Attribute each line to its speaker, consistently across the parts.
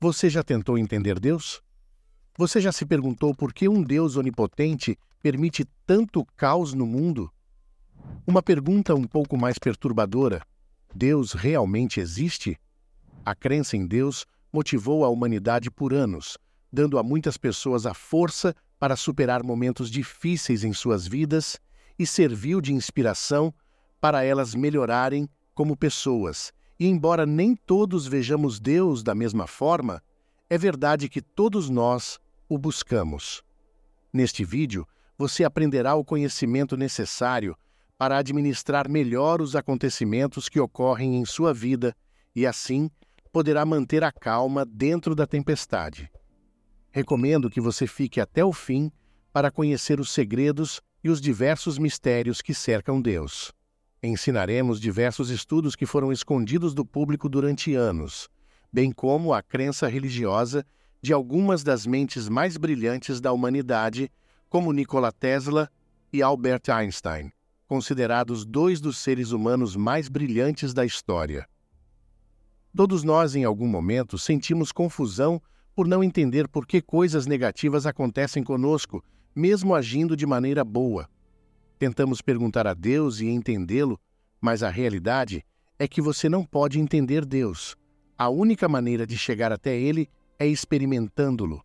Speaker 1: Você já tentou entender Deus? Você já se perguntou por que um Deus onipotente permite tanto caos no mundo? Uma pergunta um pouco mais perturbadora: Deus realmente existe? A crença em Deus motivou a humanidade por anos, dando a muitas pessoas a força para superar momentos difíceis em suas vidas e serviu de inspiração para elas melhorarem como pessoas e embora nem todos vejamos Deus da mesma forma, é verdade que todos nós o buscamos. Neste vídeo, você aprenderá o conhecimento necessário para administrar melhor os acontecimentos que ocorrem em sua vida e, assim, poderá manter a calma dentro da tempestade. Recomendo que você fique até o fim para conhecer os segredos e os diversos mistérios que cercam Deus. Ensinaremos diversos estudos que foram escondidos do público durante anos, bem como a crença religiosa de algumas das mentes mais brilhantes da humanidade, como Nikola Tesla e Albert Einstein, considerados dois dos seres humanos mais brilhantes da história. Todos nós, em algum momento, sentimos confusão por não entender por que coisas negativas acontecem conosco, mesmo agindo de maneira boa. Tentamos perguntar a Deus e entendê-lo, mas a realidade é que você não pode entender Deus. A única maneira de chegar até Ele é experimentando-lo.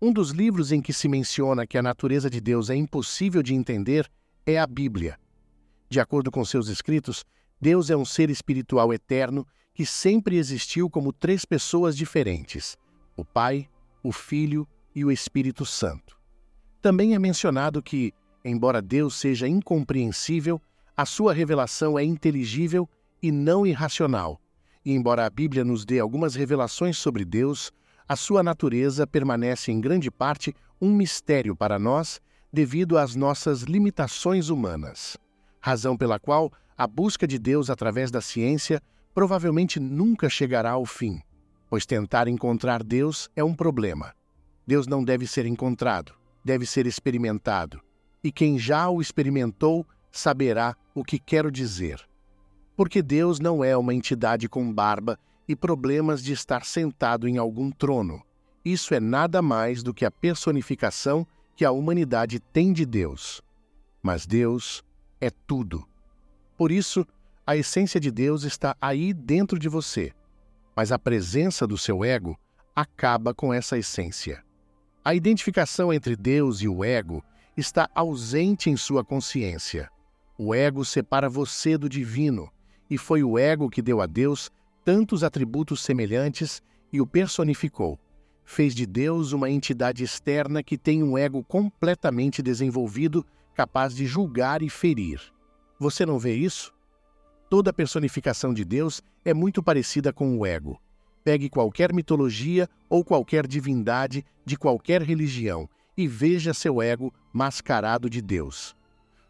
Speaker 1: Um dos livros em que se menciona que a natureza de Deus é impossível de entender é a Bíblia. De acordo com seus escritos, Deus é um ser espiritual eterno que sempre existiu como três pessoas diferentes: o Pai, o Filho e o Espírito Santo. Também é mencionado que Embora Deus seja incompreensível, a sua revelação é inteligível e não irracional. E embora a Bíblia nos dê algumas revelações sobre Deus, a sua natureza permanece em grande parte um mistério para nós devido às nossas limitações humanas. Razão pela qual a busca de Deus através da ciência provavelmente nunca chegará ao fim, pois tentar encontrar Deus é um problema. Deus não deve ser encontrado, deve ser experimentado e quem já o experimentou saberá o que quero dizer. Porque Deus não é uma entidade com barba e problemas de estar sentado em algum trono. Isso é nada mais do que a personificação que a humanidade tem de Deus. Mas Deus é tudo. Por isso, a essência de Deus está aí dentro de você. Mas a presença do seu ego acaba com essa essência. A identificação entre Deus e o ego está ausente em sua consciência. O ego separa você do divino, e foi o ego que deu a Deus tantos atributos semelhantes e o personificou. Fez de Deus uma entidade externa que tem um ego completamente desenvolvido, capaz de julgar e ferir. Você não vê isso? Toda personificação de Deus é muito parecida com o ego. Pegue qualquer mitologia ou qualquer divindade de qualquer religião e veja seu ego mascarado de Deus.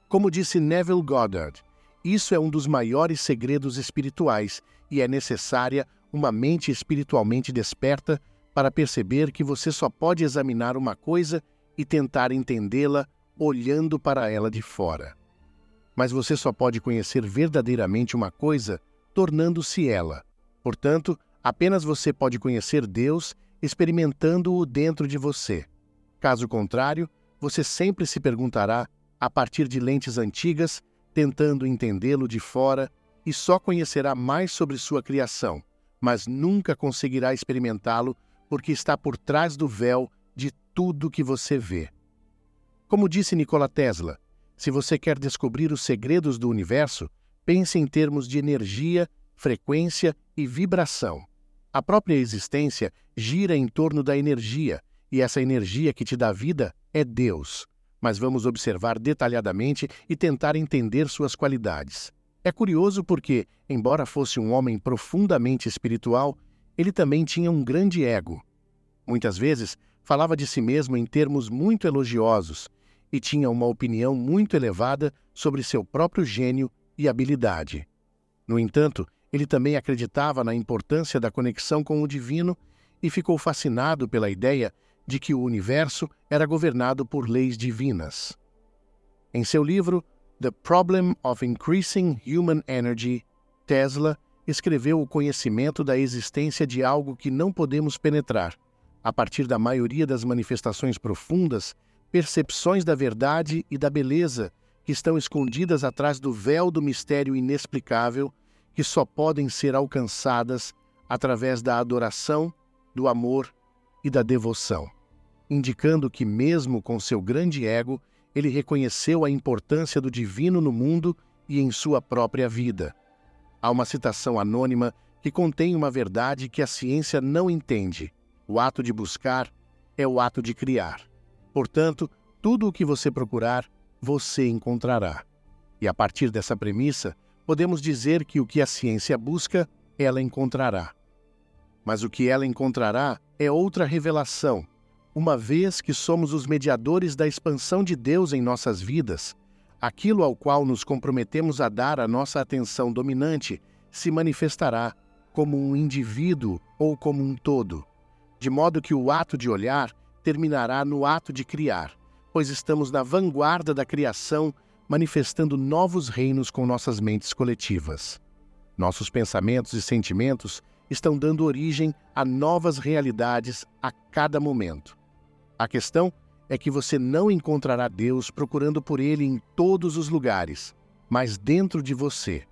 Speaker 1: Como disse Neville Goddard, isso é um dos maiores segredos espirituais e é necessária uma mente espiritualmente desperta para perceber que você só pode examinar uma coisa e tentar entendê-la olhando para ela de fora. Mas você só pode conhecer verdadeiramente uma coisa tornando-se ela. Portanto, apenas você pode conhecer Deus experimentando-o dentro de você. Caso contrário, você sempre se perguntará, a partir de lentes antigas, tentando entendê-lo de fora, e só conhecerá mais sobre sua criação, mas nunca conseguirá experimentá-lo porque está por trás do véu de tudo que você vê. Como disse Nikola Tesla, se você quer descobrir os segredos do universo, pense em termos de energia, frequência e vibração. A própria existência gira em torno da energia e essa energia que te dá vida é Deus. Mas vamos observar detalhadamente e tentar entender suas qualidades. É curioso porque, embora fosse um homem profundamente espiritual, ele também tinha um grande ego. Muitas vezes, falava de si mesmo em termos muito elogiosos e tinha uma opinião muito elevada sobre seu próprio gênio e habilidade. No entanto, ele também acreditava na importância da conexão com o divino e ficou fascinado pela ideia de que o universo era governado por leis divinas. Em seu livro The Problem of Increasing Human Energy, Tesla escreveu o conhecimento da existência de algo que não podemos penetrar, a partir da maioria das manifestações profundas, percepções da verdade e da beleza que estão escondidas atrás do véu do mistério inexplicável, que só podem ser alcançadas através da adoração, do amor e da devoção, indicando que, mesmo com seu grande ego, ele reconheceu a importância do divino no mundo e em sua própria vida. Há uma citação anônima que contém uma verdade que a ciência não entende. O ato de buscar é o ato de criar. Portanto, tudo o que você procurar, você encontrará. E a partir dessa premissa, podemos dizer que o que a ciência busca, ela encontrará. Mas o que ela encontrará é outra revelação, uma vez que somos os mediadores da expansão de Deus em nossas vidas, aquilo ao qual nos comprometemos a dar a nossa atenção dominante se manifestará como um indivíduo ou como um todo, de modo que o ato de olhar terminará no ato de criar, pois estamos na vanguarda da criação, manifestando novos reinos com nossas mentes coletivas. Nossos pensamentos e sentimentos estão dando origem a novas realidades a cada momento. A questão é que você não encontrará Deus procurando por Ele em todos os lugares, mas dentro de você.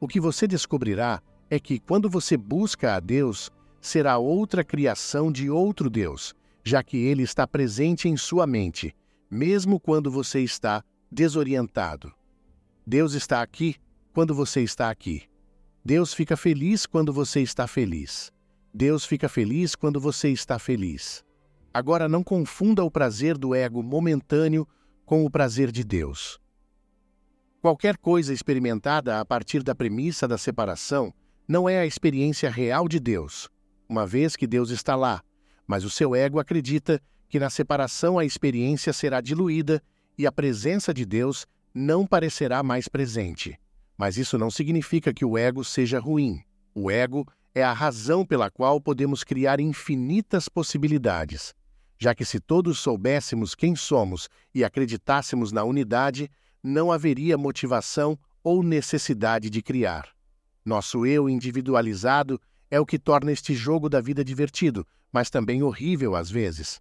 Speaker 1: O que você descobrirá é que quando você busca a Deus, será outra criação de outro Deus, já que Ele está presente em sua mente mesmo quando você está desorientado. Deus está aqui quando você está aqui. Deus fica feliz quando você está feliz. Deus fica feliz quando você está feliz. Agora não confunda o prazer do ego momentâneo com o prazer de Deus. Qualquer coisa experimentada a partir da premissa da separação não é a experiência real de Deus, uma vez que Deus está lá, mas o seu ego acredita que na separação a experiência será diluída e a presença de Deus não parecerá mais presente. Mas isso não significa que o ego seja ruim. O ego é a razão pela qual podemos criar infinitas possibilidades, já que se todos soubéssemos quem somos e acreditássemos na unidade, não haveria motivação ou necessidade de criar. Nosso eu individualizado é o que torna este jogo da vida divertido, mas também horrível às vezes.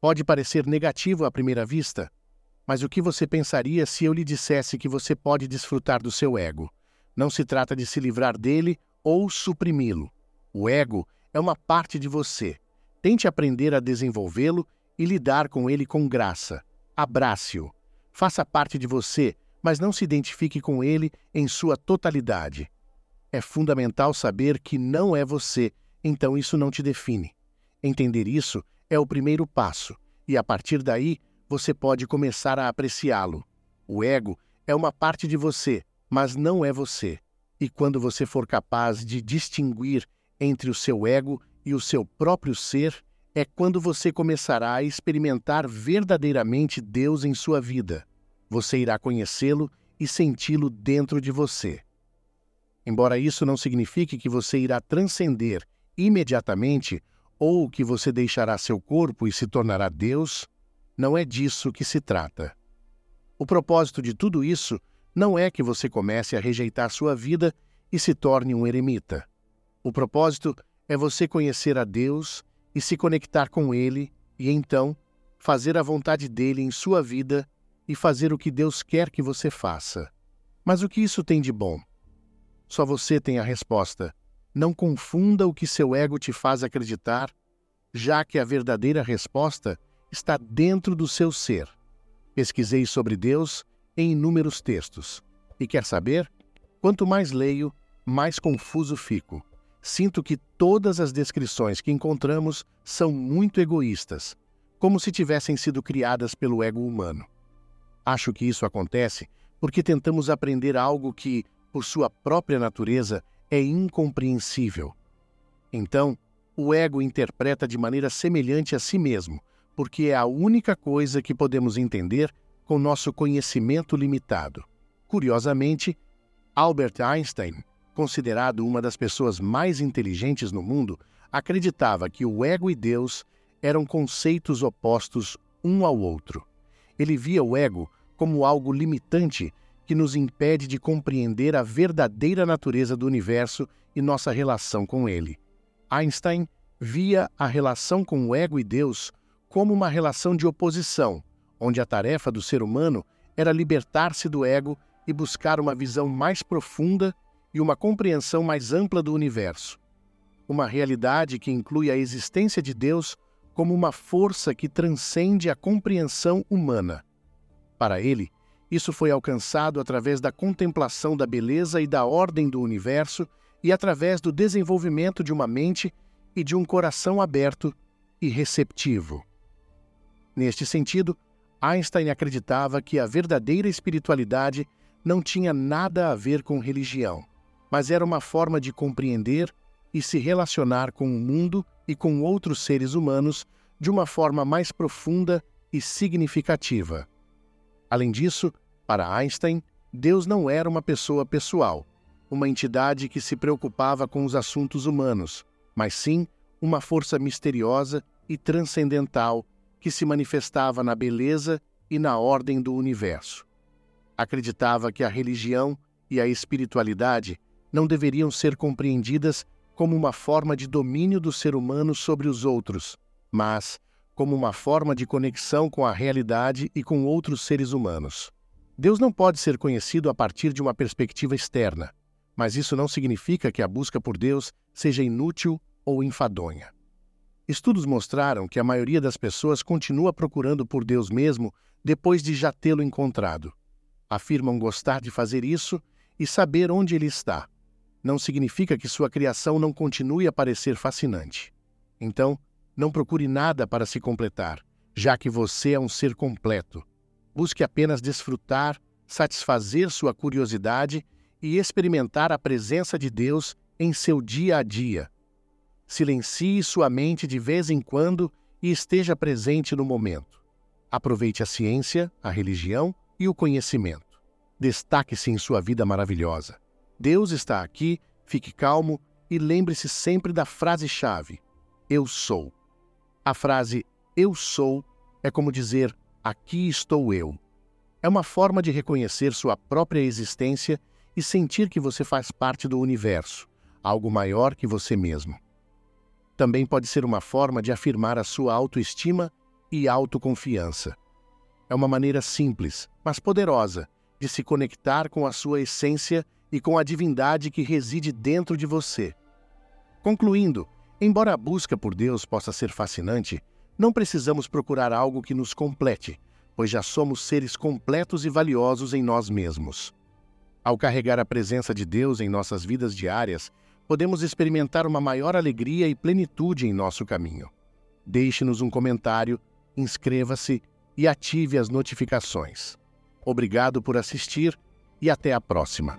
Speaker 1: Pode parecer negativo à primeira vista, mas o que você pensaria se eu lhe dissesse que você pode desfrutar do seu ego? Não se trata de se livrar dele ou suprimi-lo. O ego é uma parte de você. Tente aprender a desenvolvê-lo e lidar com ele com graça. Abrace-o. Faça parte de você, mas não se identifique com ele em sua totalidade. É fundamental saber que não é você, então isso não te define. Entender isso é o primeiro passo, e a partir daí você pode começar a apreciá-lo. O ego é uma parte de você, mas não é você. E quando você for capaz de distinguir entre o seu ego e o seu próprio ser, é quando você começará a experimentar verdadeiramente Deus em sua vida. Você irá conhecê-lo e senti-lo dentro de você. Embora isso não signifique que você irá transcender imediatamente ou que você deixará seu corpo e se tornará Deus, não é disso que se trata. O propósito de tudo isso não é que você comece a rejeitar sua vida e se torne um eremita. O propósito é você conhecer a Deus e se conectar com Ele e então fazer a vontade dele em sua vida e fazer o que Deus quer que você faça. Mas o que isso tem de bom? Só você tem a resposta. Não confunda o que seu ego te faz acreditar, já que a verdadeira resposta está dentro do seu ser. Pesquisei sobre Deus em inúmeros textos. E quer saber? Quanto mais leio, mais confuso fico. Sinto que todas as descrições que encontramos são muito egoístas, como se tivessem sido criadas pelo ego humano. Acho que isso acontece porque tentamos aprender algo que, por sua própria natureza, é incompreensível. Então, o ego interpreta de maneira semelhante a si mesmo, porque é a única coisa que podemos entender com nosso conhecimento limitado. Curiosamente, Albert Einstein, considerado uma das pessoas mais inteligentes no mundo, acreditava que o ego e Deus eram conceitos opostos um ao outro. Ele via o ego como algo limitante que nos impede de compreender a verdadeira natureza do universo e nossa relação com ele. Einstein via a relação com o ego e Deus como uma relação de oposição, onde a tarefa do ser humano era libertar-se do ego e buscar uma visão mais profunda e uma compreensão mais ampla do universo. Uma realidade que inclui a existência de Deus como uma força que transcende a compreensão humana. Para ele, isso foi alcançado através da contemplação da beleza e da ordem do universo e através do desenvolvimento de uma mente e de um coração aberto e receptivo. Neste sentido, Einstein acreditava que a verdadeira espiritualidade não tinha nada a ver com religião, mas era uma forma de compreender e se relacionar com o mundo e com outros seres humanos de uma forma mais profunda e significativa. Além disso, para Einstein, Deus não era uma pessoa pessoal, uma entidade que se preocupava com os assuntos humanos, mas sim uma força misteriosa e transcendental que se manifestava na beleza e na ordem do universo. Acreditava que a religião e a espiritualidade não deveriam ser compreendidas como uma forma de domínio do ser humano sobre os outros, mas como uma forma de conexão com a realidade e com outros seres humanos. Deus não pode ser conhecido a partir de uma perspectiva externa, mas isso não significa que a busca por Deus seja inútil ou enfadonha. Estudos mostraram que a maioria das pessoas continua procurando por Deus mesmo depois de já tê-lo encontrado. Afirmam gostar de fazer isso e saber onde ele está. Não significa que sua criação não continue a parecer fascinante. Então, não procure nada para se completar, já que você é um ser completo. Busque apenas desfrutar, satisfazer sua curiosidade e experimentar a presença de Deus em seu dia a dia. Silencie sua mente de vez em quando e esteja presente no momento. Aproveite a ciência, a religião e o conhecimento. Destaque-se em sua vida maravilhosa. Deus está aqui, fique calmo e lembre-se sempre da frase-chave: Eu sou. A frase eu sou é como dizer aqui estou eu. É uma forma de reconhecer sua própria existência e sentir que você faz parte do universo, algo maior que você mesmo. Também pode ser uma forma de afirmar a sua autoestima e autoconfiança. É uma maneira simples, mas poderosa, de se conectar com a sua essência e com a divindade que reside dentro de você. Concluindo, Embora a busca por Deus possa ser fascinante, não precisamos procurar algo que nos complete, pois já somos seres completos e valiosos em nós mesmos. Ao carregar a presença de Deus em nossas vidas diárias, podemos experimentar uma maior alegria e plenitude em nosso caminho. Deixe-nos um comentário, inscreva-se e ative as notificações. Obrigado por assistir e até a próxima.